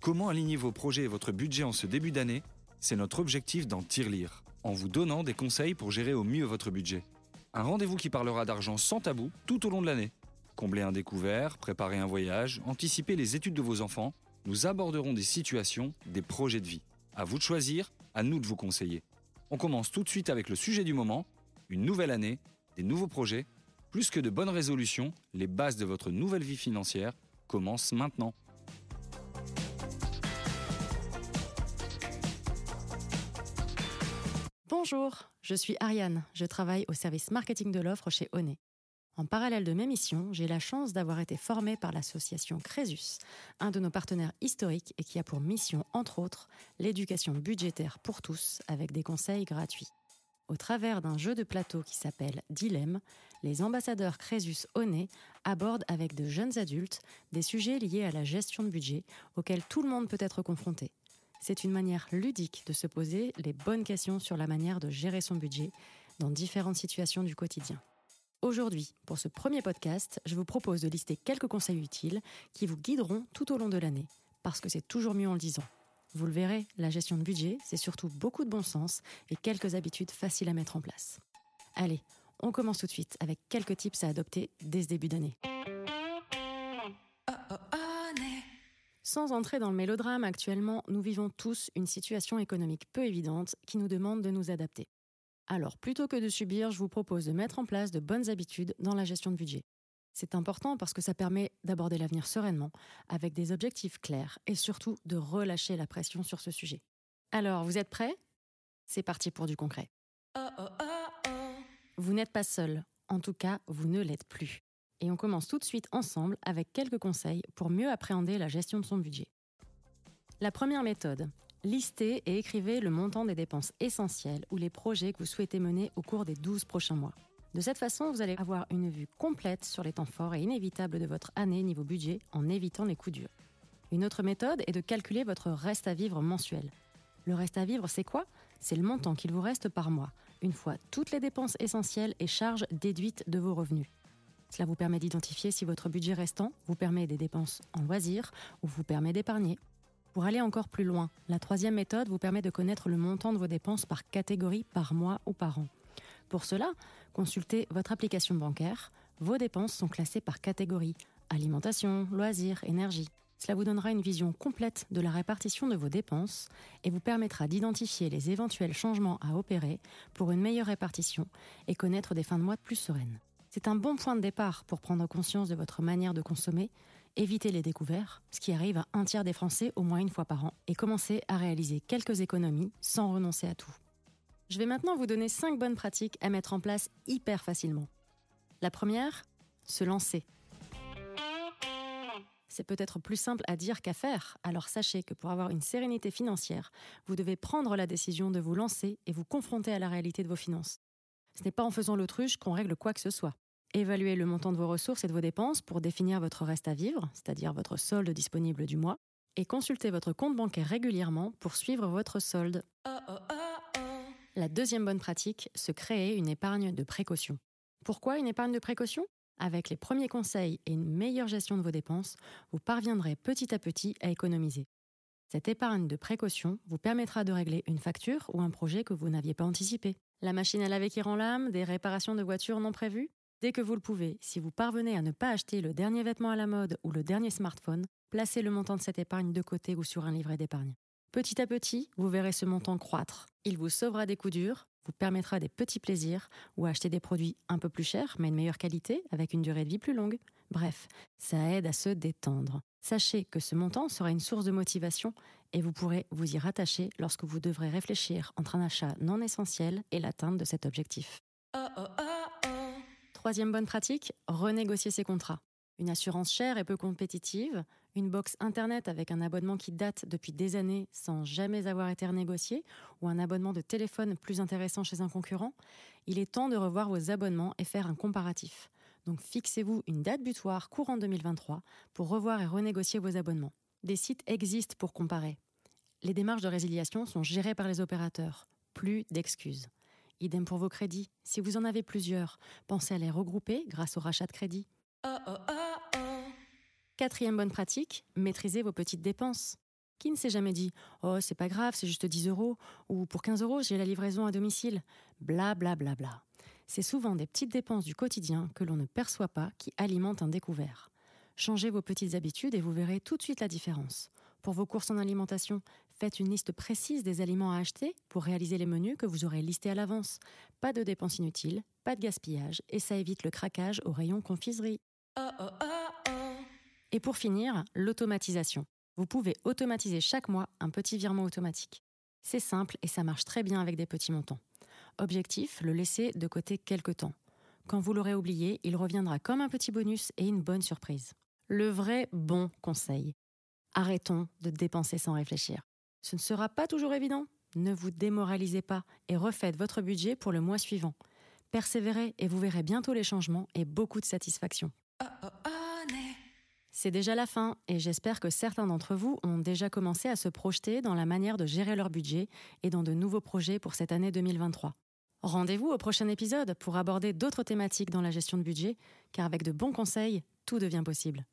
Comment aligner vos projets et votre budget en ce début d'année? C'est notre objectif dans Tirelire, en vous donnant des conseils pour gérer au mieux votre budget. Un rendez-vous qui parlera d'argent sans tabou tout au long de l'année. Combler un découvert, préparer un voyage, anticiper les études de vos enfants, nous aborderons des situations, des projets de vie. À vous de choisir, à nous de vous conseiller. On commence tout de suite avec le sujet du moment, une nouvelle année, des nouveaux projets. Plus que de bonnes résolutions, les bases de votre nouvelle vie financière commencent maintenant. Bonjour, je suis Ariane, je travaille au service marketing de l'offre chez Onet. En parallèle de mes missions, j'ai la chance d'avoir été formée par l'association Crésus, un de nos partenaires historiques et qui a pour mission, entre autres, l'éducation budgétaire pour tous avec des conseils gratuits. Au travers d'un jeu de plateau qui s'appelle Dilemme, les ambassadeurs Crésus Onet abordent avec de jeunes adultes des sujets liés à la gestion de budget auxquels tout le monde peut être confronté. C'est une manière ludique de se poser les bonnes questions sur la manière de gérer son budget dans différentes situations du quotidien. Aujourd'hui, pour ce premier podcast, je vous propose de lister quelques conseils utiles qui vous guideront tout au long de l'année, parce que c'est toujours mieux en le disant. Vous le verrez, la gestion de budget, c'est surtout beaucoup de bon sens et quelques habitudes faciles à mettre en place. Allez, on commence tout de suite avec quelques tips à adopter dès ce début d'année. Sans entrer dans le mélodrame, actuellement, nous vivons tous une situation économique peu évidente qui nous demande de nous adapter. Alors, plutôt que de subir, je vous propose de mettre en place de bonnes habitudes dans la gestion de budget. C'est important parce que ça permet d'aborder l'avenir sereinement, avec des objectifs clairs et surtout de relâcher la pression sur ce sujet. Alors, vous êtes prêts? C'est parti pour du concret. Vous n'êtes pas seul, en tout cas, vous ne l'êtes plus et on commence tout de suite ensemble avec quelques conseils pour mieux appréhender la gestion de son budget. La première méthode, listez et écrivez le montant des dépenses essentielles ou les projets que vous souhaitez mener au cours des 12 prochains mois. De cette façon, vous allez avoir une vue complète sur les temps forts et inévitables de votre année niveau budget en évitant les coups durs. Une autre méthode est de calculer votre reste à vivre mensuel. Le reste à vivre, c'est quoi? C'est le montant qu'il vous reste par mois, une fois toutes les dépenses essentielles et charges déduites de vos revenus. Cela vous permet d'identifier si votre budget restant vous permet des dépenses en loisirs ou vous permet d'épargner. Pour aller encore plus loin, la troisième méthode vous permet de connaître le montant de vos dépenses par catégorie par mois ou par an. Pour cela, consultez votre application bancaire. Vos dépenses sont classées par catégorie alimentation, loisirs, énergie. Cela vous donnera une vision complète de la répartition de vos dépenses et vous permettra d'identifier les éventuels changements à opérer pour une meilleure répartition et connaître des fins de mois plus sereines. C'est un bon point de départ pour prendre conscience de votre manière de consommer, éviter les découvertes, ce qui arrive à un tiers des Français au moins une fois par an, et commencer à réaliser quelques économies sans renoncer à tout. Je vais maintenant vous donner 5 bonnes pratiques à mettre en place hyper facilement. La première, se lancer. C'est peut-être plus simple à dire qu'à faire, alors sachez que pour avoir une sérénité financière, vous devez prendre la décision de vous lancer et vous confronter à la réalité de vos finances. Ce n'est pas en faisant l'autruche qu'on règle quoi que ce soit. Évaluez le montant de vos ressources et de vos dépenses pour définir votre reste à vivre, c'est-à-dire votre solde disponible du mois, et consultez votre compte bancaire régulièrement pour suivre votre solde. La deuxième bonne pratique, se créer une épargne de précaution. Pourquoi une épargne de précaution? Avec les premiers conseils et une meilleure gestion de vos dépenses, vous parviendrez petit à petit à économiser. Cette épargne de précaution vous permettra de régler une facture ou un projet que vous n'aviez pas anticipé. La machine à laver qui rend l'âme, des réparations de voitures non prévues? Dès que vous le pouvez, si vous parvenez à ne pas acheter le dernier vêtement à la mode ou le dernier smartphone, placez le montant de cette épargne de côté ou sur un livret d'épargne. Petit à petit, vous verrez ce montant croître. Il vous sauvera des coups durs, vous permettra des petits plaisirs ou acheter des produits un peu plus chers mais de meilleure qualité avec une durée de vie plus longue. Bref, ça aide à se détendre. Sachez que ce montant sera une source de motivation et vous pourrez vous y rattacher lorsque vous devrez réfléchir entre un achat non essentiel et l'atteinte de cet objectif. Troisième bonne pratique, renégocier ses contrats. Une assurance chère et peu compétitive, une box internet avec un abonnement qui date depuis des années sans jamais avoir été renégocié, ou un abonnement de téléphone plus intéressant chez un concurrent, il est temps de revoir vos abonnements et faire un comparatif. Donc fixez-vous une date butoir courant 2023 pour revoir et renégocier vos abonnements. Des sites existent pour comparer. Les démarches de résiliation sont gérées par les opérateurs. Plus d'excuses. Idem pour vos crédits. Si vous en avez plusieurs, pensez à les regrouper grâce au rachat de crédit. Quatrième bonne pratique, maîtrisez vos petites dépenses. Qui ne s'est jamais dit Oh, c'est pas grave, c'est juste 10 euros, ou pour 15 euros, j'ai la livraison à domicile Bla bla bla bla. C'est souvent des petites dépenses du quotidien que l'on ne perçoit pas qui alimentent un découvert. Changez vos petites habitudes et vous verrez tout de suite la différence. Pour vos courses en alimentation, faites une liste précise des aliments à acheter pour réaliser les menus que vous aurez listés à l'avance. Pas de dépenses inutiles, pas de gaspillage et ça évite le craquage au rayon confiserie. Oh, oh, oh, et pour finir, l'automatisation. Vous pouvez automatiser chaque mois un petit virement automatique. C'est simple et ça marche très bien avec des petits montants. Objectif, le laisser de côté quelques temps. Quand vous l'aurez oublié, il reviendra comme un petit bonus et une bonne surprise. Le vrai bon conseil. Arrêtons de dépenser sans réfléchir. Ce ne sera pas toujours évident. Ne vous démoralisez pas et refaites votre budget pour le mois suivant. Persévérez et vous verrez bientôt les changements et beaucoup de satisfaction. C'est déjà la fin et j'espère que certains d'entre vous ont déjà commencé à se projeter dans la manière de gérer leur budget et dans de nouveaux projets pour cette année 2023. Rendez-vous au prochain épisode pour aborder d'autres thématiques dans la gestion de budget, car avec de bons conseils, tout devient possible.